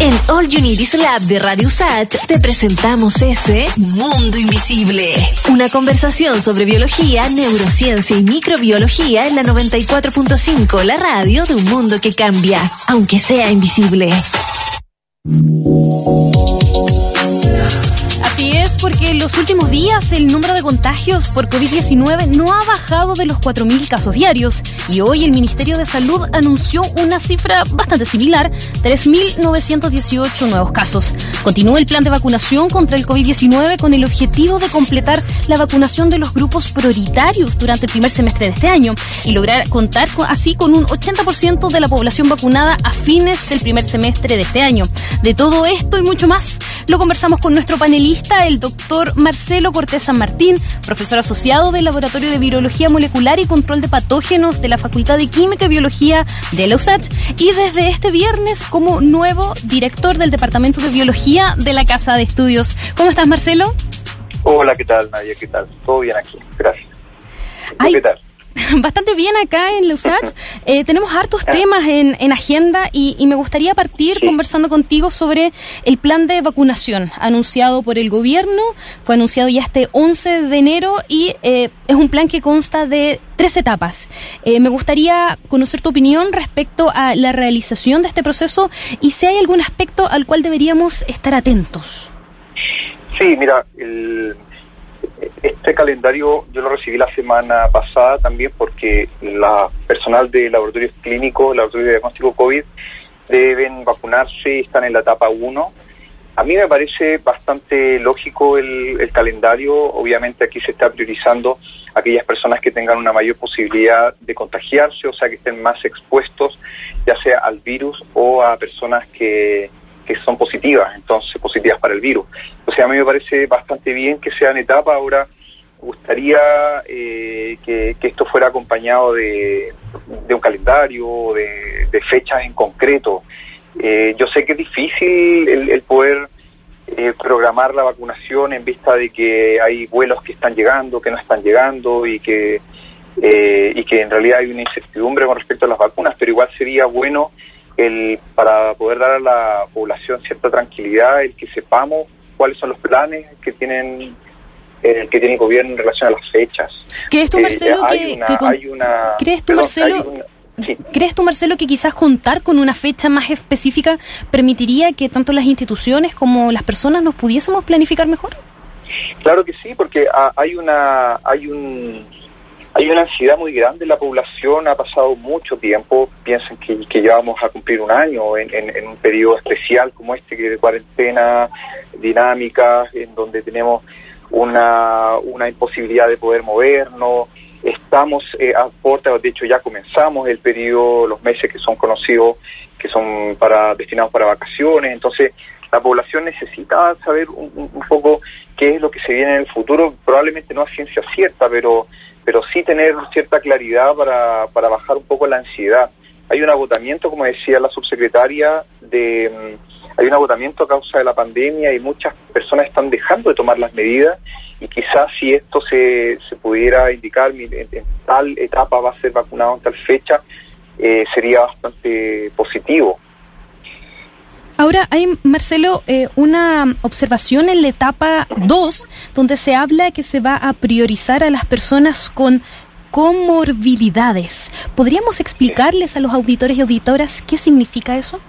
En All You Lab de Radio Sat te presentamos ese Mundo Invisible. Una conversación sobre biología, neurociencia y microbiología en la 94.5, la radio de un mundo que cambia, aunque sea invisible. Porque en los últimos días el número de contagios por COVID-19 no ha bajado de los 4.000 casos diarios y hoy el Ministerio de Salud anunció una cifra bastante similar, 3.918 nuevos casos. Continúa el plan de vacunación contra el COVID-19 con el objetivo de completar la vacunación de los grupos prioritarios durante el primer semestre de este año y lograr contar así con un 80% de la población vacunada a fines del primer semestre de este año. De todo esto y mucho más, lo conversamos con nuestro panelista el doctor Marcelo Cortés San Martín, profesor asociado del Laboratorio de Virología Molecular y Control de Patógenos de la Facultad de Química y Biología de la USACH y desde este viernes como nuevo director del Departamento de Biología de la Casa de Estudios. ¿Cómo estás, Marcelo? Hola, ¿qué tal, Nadia? ¿Qué tal? Todo bien aquí, gracias. ¿Qué tal? bastante bien acá en Leusach. Eh, tenemos hartos temas en, en agenda y, y, me gustaría partir conversando contigo sobre el plan de vacunación anunciado por el gobierno. Fue anunciado ya este 11 de enero y eh, es un plan que consta de tres etapas. Eh, me gustaría conocer tu opinión respecto a la realización de este proceso y si hay algún aspecto al cual deberíamos estar atentos. Sí, mira, el este calendario yo lo recibí la semana pasada también porque la personal de laboratorios clínicos, laboratorios de diagnóstico COVID, deben vacunarse y están en la etapa 1. A mí me parece bastante lógico el, el, calendario. Obviamente aquí se está priorizando aquellas personas que tengan una mayor posibilidad de contagiarse, o sea, que estén más expuestos, ya sea al virus o a personas que, que son positivas, entonces positivas para el virus. O sea, a mí me parece bastante bien que sea en etapa. Ahora, gustaría eh, que, esto fuera acompañado de, un calendario, de, de, fechas en concreto. Eh, yo sé que es difícil el, poder eh, programar la vacunación en vista de que hay vuelos que están llegando, que no están llegando y que, y que en realidad hay una incertidumbre con respecto a las vacunas, pero igual sería bueno el, para poder dar a la población cierta tranquilidad, el que sepamos cuáles son los planes que tienen el que tiene el gobierno en relación a las fechas. ¿Crees tú, Marcelo, que, ¿crees tú, Marcelo, ¿Crees tú, Marcelo, que quizás contar con una fecha más específica permitiría que tanto las instituciones como las personas nos pudiésemos planificar mejor? Claro que sí, porque hay una hay un hay una ansiedad muy grande en la población, ha pasado mucho tiempo, piensen que, que ya vamos a cumplir un año en, en, un periodo especial como este, que de cuarentena dinámica, en donde tenemos una, una imposibilidad de poder movernos, estamos eh, a de hecho ya comenzamos el periodo, los meses que son conocidos, que son para destinados para vacaciones, entonces la población necesita saber un, un, poco qué es lo que se viene en el futuro, probablemente no a ciencia cierta, pero pero sí tener cierta claridad para, para bajar un poco la ansiedad. Hay un agotamiento, como decía la subsecretaria, de mm, hay un agotamiento a causa de la pandemia y muchas personas están dejando de tomar las medidas y quizás si esto se, se pudiera indicar en, tal etapa va a ser vacunado en tal fecha, eh, sería bastante positivo. Ahora hay, Marcelo, eh, una observación en la etapa 2, donde se habla que se va a priorizar a las personas con comorbilidades. ¿Podríamos explicarles a los auditores y auditoras qué significa eso?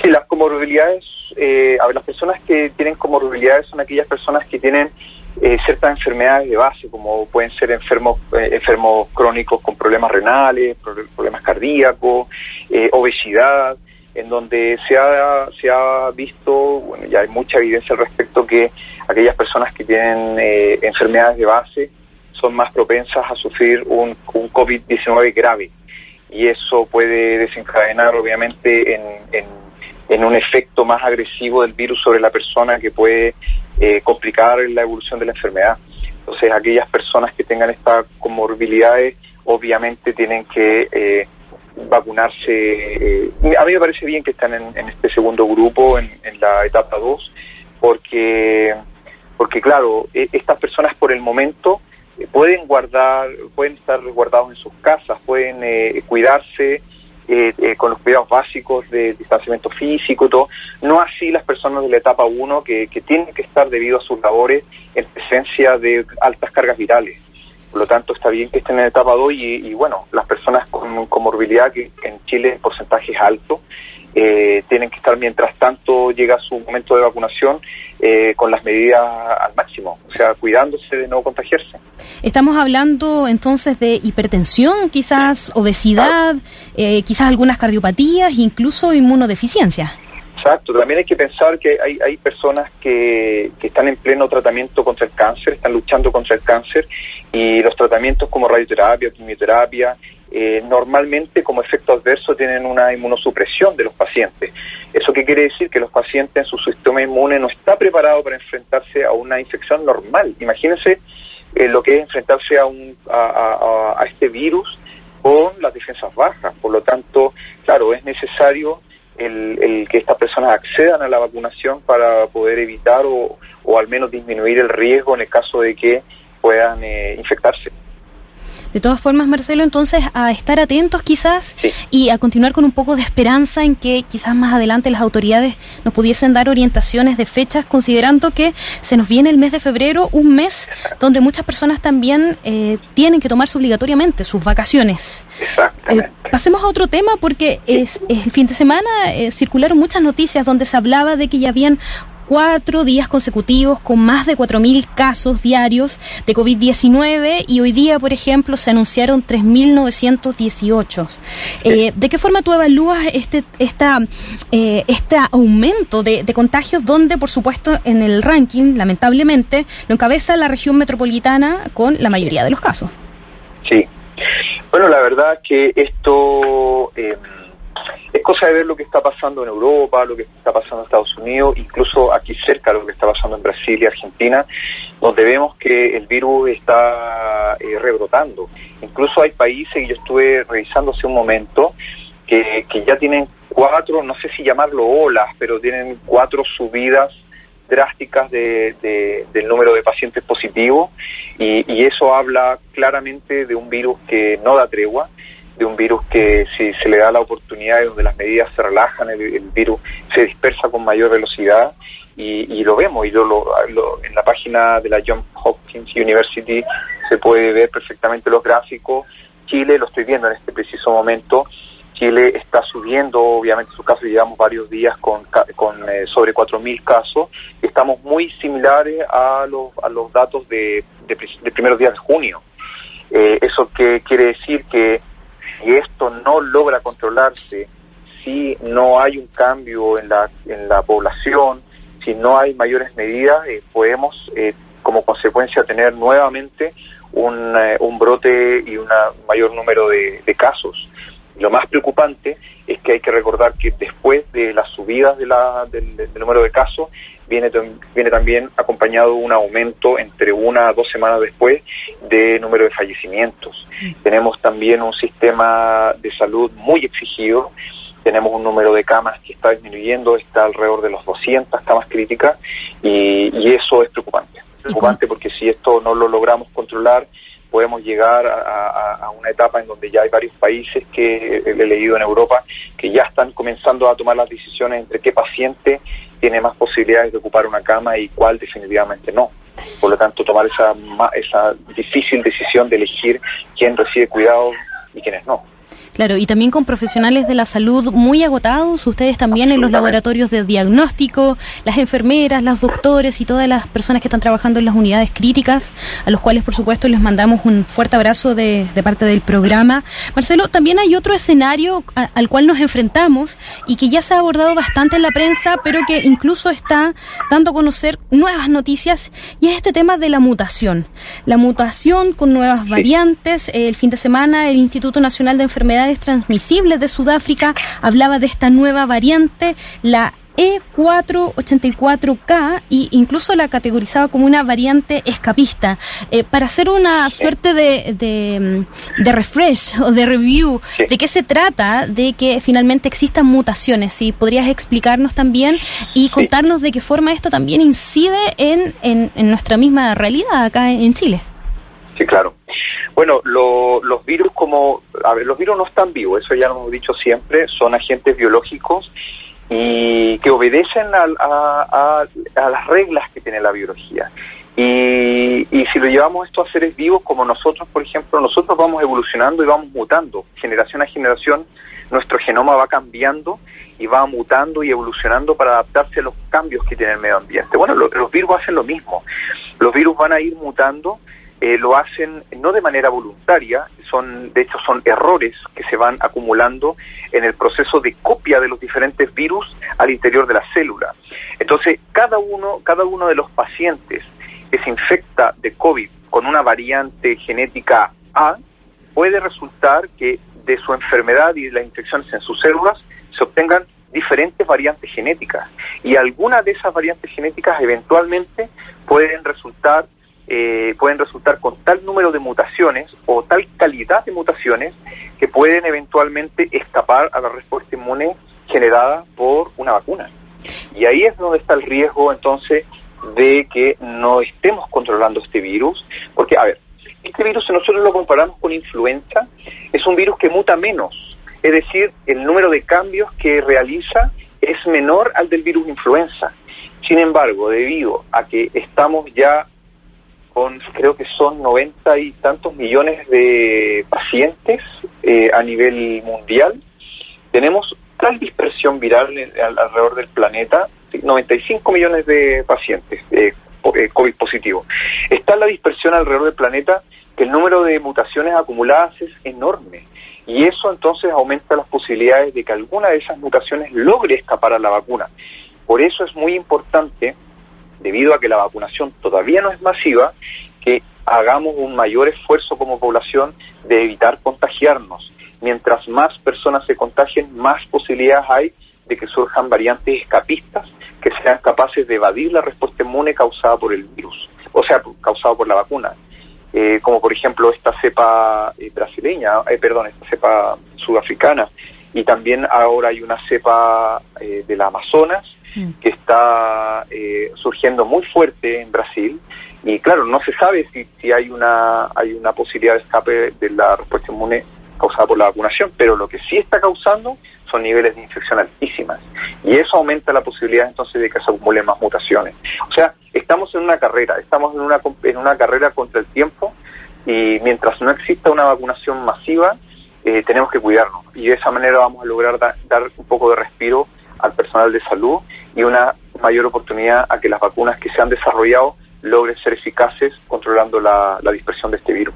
Sí, las comorbilidades, eh, a ver, las personas que tienen comorbilidades son aquellas personas que tienen eh, ciertas enfermedades de base, como pueden ser enfermos, eh, enfermos crónicos con problemas renales, problemas cardíacos, eh, obesidad, en donde se ha, se ha visto, bueno, ya hay mucha evidencia al respecto que aquellas personas que tienen eh, enfermedades de base son más propensas a sufrir un, un COVID-19 grave. Y eso puede desencadenar, obviamente, en, en, un efecto más agresivo del virus sobre la persona que puede eh, complicar la evolución de la enfermedad. Entonces, aquellas personas que tengan estas comorbilidades, obviamente, tienen que eh, vacunarse. Eh, a mí me parece bien que están en, este segundo grupo, en, la etapa 2, porque, porque claro, e, estas personas por el momento eh, pueden guardar, pueden estar resguardados en sus casas, pueden eh, cuidarse eh, eh, con los cuidados básicos de distanciamiento físico todo. No así las personas de la etapa 1 que, que tienen que estar debido a sus labores en presencia de altas cargas virales. Por lo tanto, está bien que estén en etapa 2 y, bueno, las personas con comorbilidad, que en Chile el porcentaje es alto, eh, tienen que estar mientras tanto llega su momento de vacunación eh, con las medidas al máximo, o sea, cuidándose de no contagiarse. Estamos hablando entonces de hipertensión, quizás obesidad, eh, quizás algunas cardiopatías, incluso inmunodeficiencia. Exacto, también hay que pensar que hay, hay personas que, que están en pleno tratamiento contra el cáncer, están luchando contra el cáncer y los tratamientos como radioterapia, quimioterapia, eh, normalmente como efecto adverso tienen una inmunosupresión de los pacientes. ¿Eso qué quiere decir? Que los pacientes en su sistema inmune no está preparado para enfrentarse a una infección normal. Imagínense eh, lo que es enfrentarse a, un, a, este virus con las defensas bajas. Por lo tanto, claro, es necesario el, que estas personas accedan a la vacunación para poder evitar o, o al menos disminuir el riesgo en el caso de que puedan eh, infectarse. De todas formas, Marcelo, entonces a estar atentos quizás y a continuar con un poco de esperanza en que quizás más adelante las autoridades nos pudiesen dar orientaciones de fechas, considerando que se nos viene el mes de febrero, un mes donde muchas personas también eh, tienen que tomarse obligatoriamente sus vacaciones. Eh, pasemos a otro tema porque es, el fin de semana eh, circularon muchas noticias donde se hablaba de que ya habían cuatro días consecutivos con más de 4.000 casos diarios de COVID-19 y hoy día, por ejemplo, se anunciaron 3.918. Eh, ¿De qué forma tú evalúas este, esta, eh, este aumento de, de, contagios donde, por supuesto, en el ranking, lamentablemente, lo encabeza la región metropolitana con la mayoría de los casos? Sí. Bueno, la verdad que esto... Eh, es cosa de ver lo que está pasando en Europa, lo que está pasando en Estados Unidos, incluso aquí cerca lo que está pasando en Brasil y Argentina, donde vemos que el virus está eh, rebrotando. Incluso hay países, y yo estuve revisando hace un momento, que, que ya tienen cuatro, no sé si llamarlo olas, pero tienen cuatro subidas drásticas de, del número de pacientes positivos y, y eso habla claramente de un virus que no da tregua de un virus que si se le da la oportunidad y donde las medidas se relajan, el, virus se dispersa con mayor velocidad y, lo vemos y lo, en la página de la Johns Hopkins University se puede ver perfectamente los gráficos. Chile, lo estoy viendo en este preciso momento, Chile está subiendo, obviamente, su caso, llevamos varios días con, con eh, sobre 4.000 casos. Estamos muy similares a los, a los datos de, de, primeros días de junio. Eh, eso que quiere decir que no logra controlarse, si no hay un cambio en la, en la población, si no hay mayores medidas, eh, podemos eh, como consecuencia tener nuevamente un, eh, brote y un mayor número de, casos. Lo más preocupante es que hay que recordar que después de las subidas de la, del número de casos, viene, viene también acompañado un aumento entre una a dos semanas después de número de fallecimientos. Tenemos también un sistema de salud muy exigido, tenemos un número de camas que está disminuyendo, está alrededor de los 200 camas críticas y, y eso es preocupante. Preocupante porque si esto no lo logramos controlar, podemos llegar a, una etapa en donde ya hay varios países que he leído en Europa que ya están comenzando a tomar las decisiones entre qué paciente tiene más posibilidades de ocupar una cama y cuál definitivamente no. Por lo tanto, tomar esa, esa difícil decisión de elegir quién recibe cuidado y quiénes no. Claro, y también con profesionales de la salud muy agotados, ustedes también en los laboratorios de diagnóstico, las enfermeras, los doctores y todas las personas que están trabajando en las unidades críticas, a los cuales por supuesto les mandamos un fuerte abrazo de, parte del programa. Marcelo, también hay otro escenario al cual nos enfrentamos y que ya se ha abordado bastante en la prensa, pero que incluso está dando a conocer nuevas noticias, y es este tema de la mutación. La mutación con nuevas variantes. El fin de semana el Instituto Nacional de Enfermedades transmisibles de Sudáfrica hablaba de esta nueva variante, la E484K e incluso la categorizaba como una variante escapista. Eh, para hacer una suerte de, de, refresh o de review de qué se trata, de que finalmente existan mutaciones, si podrías explicarnos también y contarnos de qué forma esto también incide en, en, en nuestra misma realidad acá en Chile. Sí, claro. Bueno, los virus como, a ver, los virus no están vivos, eso ya lo hemos dicho siempre, son agentes biológicos y que obedecen a, las reglas que tiene la biología. Y, y, si lo llevamos esto a seres vivos como nosotros, por ejemplo, nosotros vamos evolucionando y vamos mutando. Generación a generación, nuestro genoma va cambiando y va mutando y evolucionando para adaptarse a los cambios que tiene el medio ambiente. Bueno, los virus hacen lo mismo. Los virus van a ir mutando eh, lo hacen no de manera voluntaria, son de hecho son errores que se van acumulando en el proceso de copia de los diferentes virus al interior de la célula. Entonces, cada uno, cada uno de los pacientes que se infecta de COVID con una variante genética A, puede resultar que de su enfermedad y de las infecciones en sus células se obtengan diferentes variantes genéticas y algunas de esas variantes genéticas eventualmente pueden resultar eh, pueden resultar con tal número de mutaciones o tal calidad de mutaciones que pueden eventualmente escapar a la respuesta inmune generada por una vacuna. Y ahí es donde está el riesgo entonces de que no estemos controlando este virus, porque, a ver, este virus, si nosotros lo comparamos con influenza, es un virus que muta menos, es decir, el número de cambios que realiza es menor al del virus influenza. Sin embargo, debido a que estamos ya con creo que son noventa y tantos millones de pacientes eh, a nivel mundial. Tenemos tal dispersión viral alrededor del planeta, 95 millones de pacientes eh, eh, COVID positivo. Está la dispersión alrededor del planeta que el número de mutaciones acumuladas es enorme. Y eso entonces aumenta las posibilidades de que alguna de esas mutaciones logre escapar a la vacuna. Por eso es muy importante debido a que la vacunación todavía no es masiva, que hagamos un mayor esfuerzo como población de evitar contagiarnos. Mientras más personas se contagien, más posibilidades hay de que surjan variantes escapistas que sean capaces de evadir la respuesta inmune causada por el virus, o sea, causada por la vacuna. Eh, como por ejemplo esta cepa eh, brasileña, eh, perdón, esta cepa sudafricana, y también ahora hay una cepa del Amazonas. Que está eh, surgiendo muy fuerte en Brasil. Y claro no se sabe si, si hay una hay una posibilidad de escape de la respuesta inmune causada por la vacunación pero lo que sí está causando son niveles de infección altísimas. Y eso aumenta la posibilidad entonces de que se acumulen más mutaciones. O sea estamos en una carrera estamos en una en una carrera contra el tiempo y mientras no exista una vacunación masiva eh, tenemos que cuidarnos. Y de esa manera vamos a lograr dar un poco de respiro al personal de salud y una mayor oportunidad a que las vacunas que se han desarrollado logren ser eficaces controlando la, la dispersión de este virus.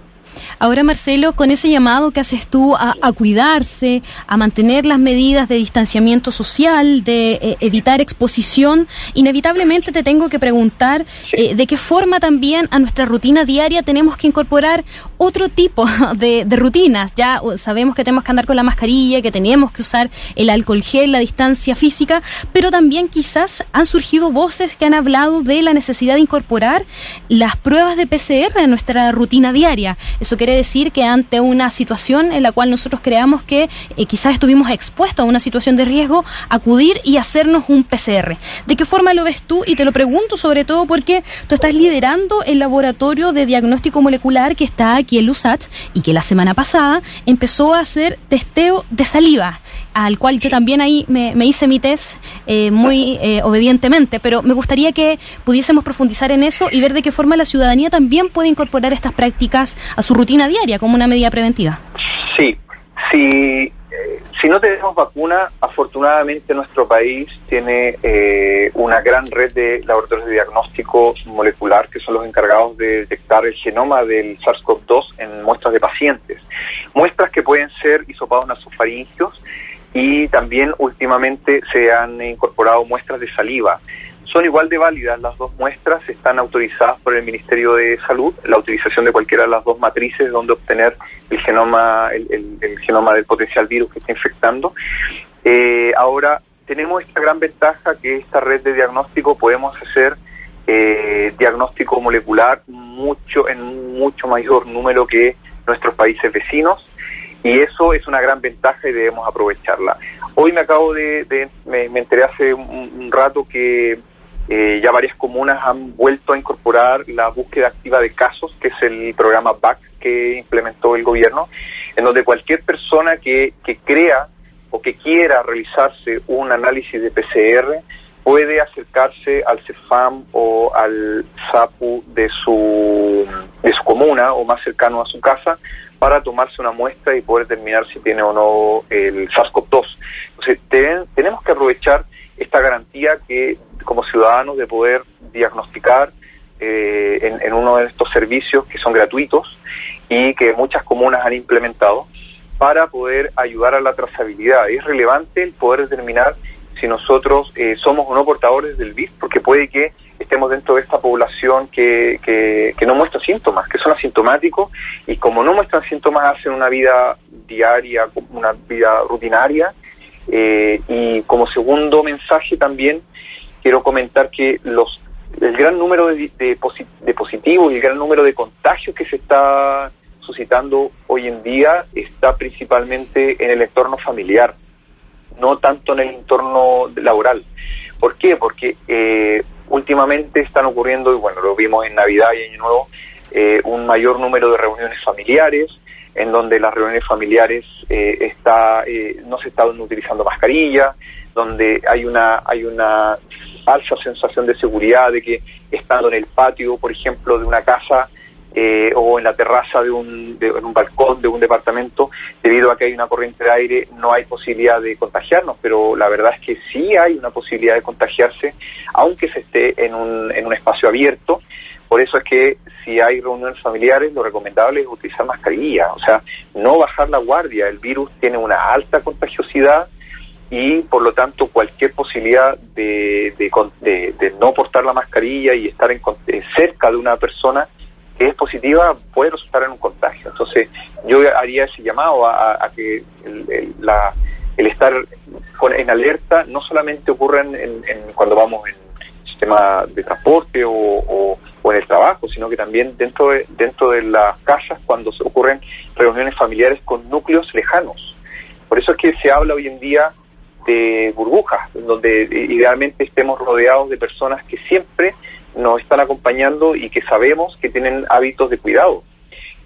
Ahora, Marcelo, con ese llamado que haces tú a, cuidarse, a mantener las medidas de distanciamiento social, de eh, evitar exposición, inevitablemente te tengo que preguntar eh, de qué forma también a nuestra rutina diaria tenemos que incorporar otro tipo de, rutinas. Ya sabemos que tenemos que andar con la mascarilla, que tenemos que usar el alcohol gel, la distancia física, pero también quizás han surgido voces que han hablado de la necesidad de incorporar las pruebas de PCR en nuestra rutina diaria. Eso quiere decir que ante una situación en la cual nosotros creamos que eh, quizás estuvimos expuestos a una situación de riesgo, acudir y hacernos un PCR. ¿De qué forma lo ves tú? Y te lo pregunto sobre todo porque tú estás liderando el laboratorio de diagnóstico molecular que está aquí en LUSACH y que la semana pasada empezó a hacer testeo de saliva al cual yo también ahí me, hice mi test eh, muy eh, obedientemente, pero me gustaría que pudiésemos profundizar en eso y ver de qué forma la ciudadanía también puede incorporar estas prácticas a su rutina diaria como una medida preventiva. Sí, si, eh, si no tenemos vacuna, afortunadamente nuestro país tiene una gran red de laboratorios de diagnóstico molecular que son los encargados de detectar el genoma del SARS-CoV-2 en muestras de pacientes. Muestras que pueden ser hisopados nasofaringios y también últimamente se han incorporado muestras de saliva. Son igual de válidas las dos muestras, están autorizadas por el Ministerio de Salud, la utilización de cualquiera de las dos matrices donde obtener el genoma, el, genoma del potencial virus que está infectando. Eh, ahora, tenemos esta gran ventaja que esta red de diagnóstico podemos hacer eh, diagnóstico molecular mucho en mucho mayor número que nuestros países vecinos y eso es una gran ventaja y debemos aprovecharla. Hoy me acabo de, me, enteré hace un, rato que eh, ya varias comunas han vuelto a incorporar la búsqueda activa de casos, que es el programa BAC que implementó el gobierno, en donde cualquier persona que, que crea o que quiera realizarse un análisis de PCR puede acercarse al CEFAM o al SAPU de su, de su comuna o más cercano a su casa para tomarse una muestra y poder determinar si tiene o no el SARS-CoV-2. Entonces, tenemos que aprovechar esta garantía que como ciudadanos de poder diagnosticar eh, en, en, uno de estos servicios que son gratuitos y que muchas comunas han implementado para poder ayudar a la trazabilidad. Es relevante el poder determinar si nosotros eh, somos o no portadores del virus, porque puede que estemos dentro de esta población que, no muestra síntomas, que son asintomáticos, y como no muestran síntomas, hacen una vida diaria, una vida rutinaria. Eh, y como segundo mensaje también quiero comentar que los el gran número de, de, de positivos y el gran número de contagios que se está suscitando hoy en día está principalmente en el entorno familiar no tanto en el entorno laboral. ¿Por qué? Porque eh, últimamente están ocurriendo, y bueno, lo vimos en Navidad y Año Nuevo, eh, un mayor número de reuniones familiares, en donde las reuniones familiares eh, está, no se están utilizando mascarilla, donde hay una, hay una falsa sensación de seguridad de que estando en el patio, por ejemplo, de una casa, eh, o en la terraza de un, de, en un balcón de un departamento, debido a que hay una corriente de aire, no hay posibilidad de contagiarnos, pero la verdad es que sí hay una posibilidad de contagiarse, aunque se esté en un, en un espacio abierto. Por eso es que si hay reuniones familiares, lo recomendable es utilizar mascarilla, o sea, no bajar la guardia. El virus tiene una alta contagiosidad y por lo tanto cualquier posibilidad de, de, de, no portar la mascarilla y estar en, eh, cerca de una persona que es positiva puede resultar en un contagio. Entonces, yo haría ese llamado a, que el, la, el, estar en alerta no solamente ocurre en, cuando vamos en sistema de transporte o, en el trabajo, sino que también dentro de, dentro de las casas cuando ocurren reuniones familiares con núcleos lejanos. Por eso es que se habla hoy en día de burbujas, donde idealmente estemos rodeados de personas que siempre nos están acompañando y que sabemos que tienen hábitos de cuidado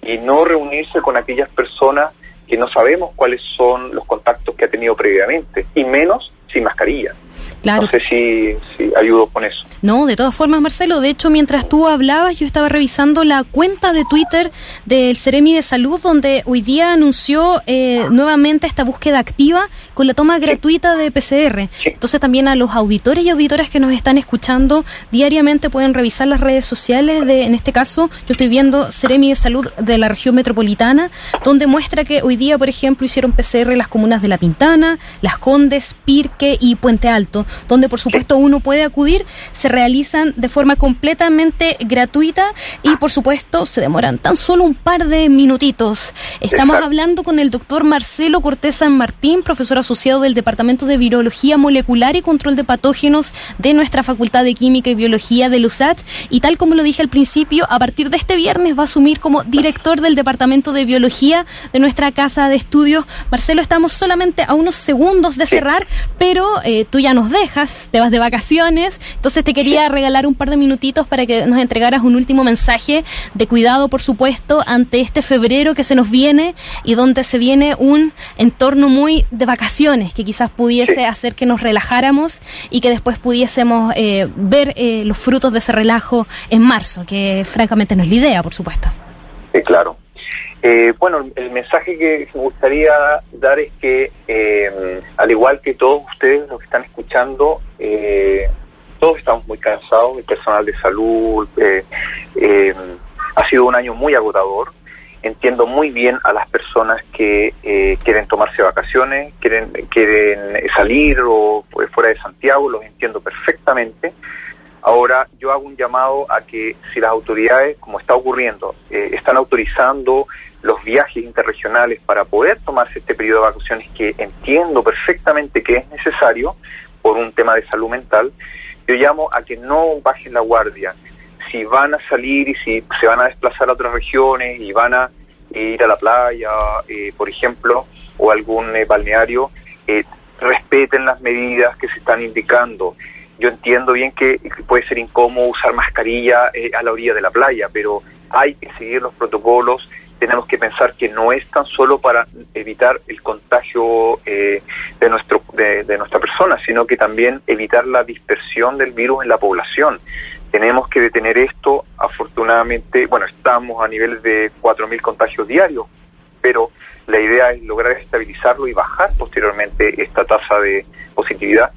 y no reunirse con aquellas personas que no sabemos cuáles son los contactos que ha tenido previamente y menos sin mascarilla. Claro. No sé si, si ayudo con eso. No, de todas formas, Marcelo, de hecho, mientras tú hablabas, yo estaba revisando la cuenta de Twitter del Ceremi de Salud, donde hoy día anunció eh, nuevamente esta búsqueda activa con la toma gratuita de PCR. Entonces, también a los auditores y auditoras que nos están escuchando diariamente pueden revisar las redes sociales de, en este caso, yo estoy viendo Ceremi de Salud de la región metropolitana, donde muestra que hoy día, por ejemplo, hicieron PCR las comunas de La Pintana, Las Condes, Pirque y Puente Alto, donde por supuesto uno puede acudir, se realizan de forma completamente gratuita y por supuesto se demoran tan solo un par de minutitos. Estamos hablando con el doctor Marcelo Cortés San Martín, profesor asociado del Departamento de Virología Molecular y Control de Patógenos de nuestra Facultad de Química y Biología de LUSAT y tal como lo dije al principio, a partir de este viernes va a asumir como director del Departamento de Biología de nuestra casa de estudios. Marcelo, estamos solamente a unos segundos de cerrar, pero eh, tú ya nos dejas, te vas de vacaciones, entonces te quería regalar un par de minutitos para que nos entregaras un último mensaje de cuidado, por supuesto, ante este febrero que se nos viene y donde se viene un entorno muy de vacaciones que quizás pudiese hacer que nos relajáramos y que después pudiésemos eh, ver eh, los frutos de ese relajo en marzo, que francamente no es la idea, por supuesto. Sí, claro. Eh, bueno, el mensaje que me gustaría dar es que, eh, al igual que todos ustedes los que están escuchando, eh, todos estamos muy cansados, el personal de salud, ha sido un año muy agotador. Entiendo muy bien a las personas que quieren tomarse vacaciones, quieren, quieren salir o fuera de Santiago, los entiendo perfectamente. Ahora yo hago un llamado a que si las autoridades, como está ocurriendo, están autorizando los viajes interregionales para poder tomarse este periodo de vacaciones que entiendo perfectamente que es necesario por un tema de salud mental, yo llamo a que no bajen la guardia. Si van a salir y si se van a desplazar a otras regiones y van a ir a la playa, eh, por ejemplo, o algún eh, balneario, eh, respeten las medidas que se están indicando. yo entiendo bien que puede ser incómodo usar mascarilla eh, a la orilla de la playa, pero hay que seguir los protocolos. Tenemos que pensar que no es tan solo para evitar el contagio eh, de, nuestro, de, nuestra persona, sino que también evitar la dispersión del virus en la población. Tenemos que detener esto. Afortunadamente, bueno, estamos a niveles de 4.000 contagios diarios, pero la idea es lograr estabilizarlo y bajar posteriormente esta tasa de positividad.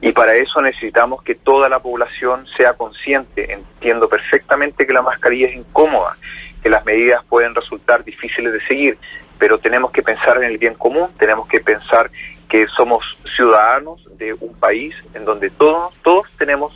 Y para eso necesitamos que toda la población sea consciente. Entiendo perfectamente que la mascarilla es incómoda, que las medidas pueden resultar difíciles de seguir, pero tenemos que pensar en el bien común, tenemos que pensar que somos ciudadanos de un país en donde todos, todos tenemos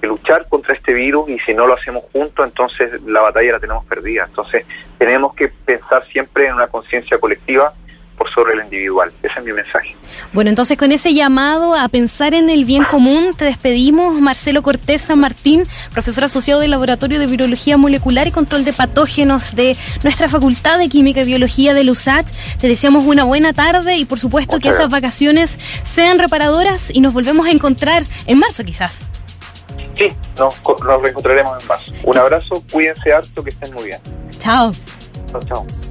que luchar contra este virus y si no lo hacemos juntos, entonces la batalla la tenemos perdida. Entonces tenemos que pensar siempre en una conciencia colectiva por sobre el individual. Ese es mi mensaje. Bueno, entonces con ese llamado a pensar en el bien común, te despedimos. Marcelo Cortés San Martín, profesor asociado del Laboratorio de Virología Molecular y Control de Patógenos de nuestra Facultad de Química y Biología de LUSACH. Te deseamos una buena tarde y por supuesto que esas vacaciones sean reparadoras y nos volvemos a encontrar en marzo quizás. Sí, nos, nos reencontraremos en marzo. Un abrazo, cuídense harto, que estén muy bien. Chao. Chao, chao.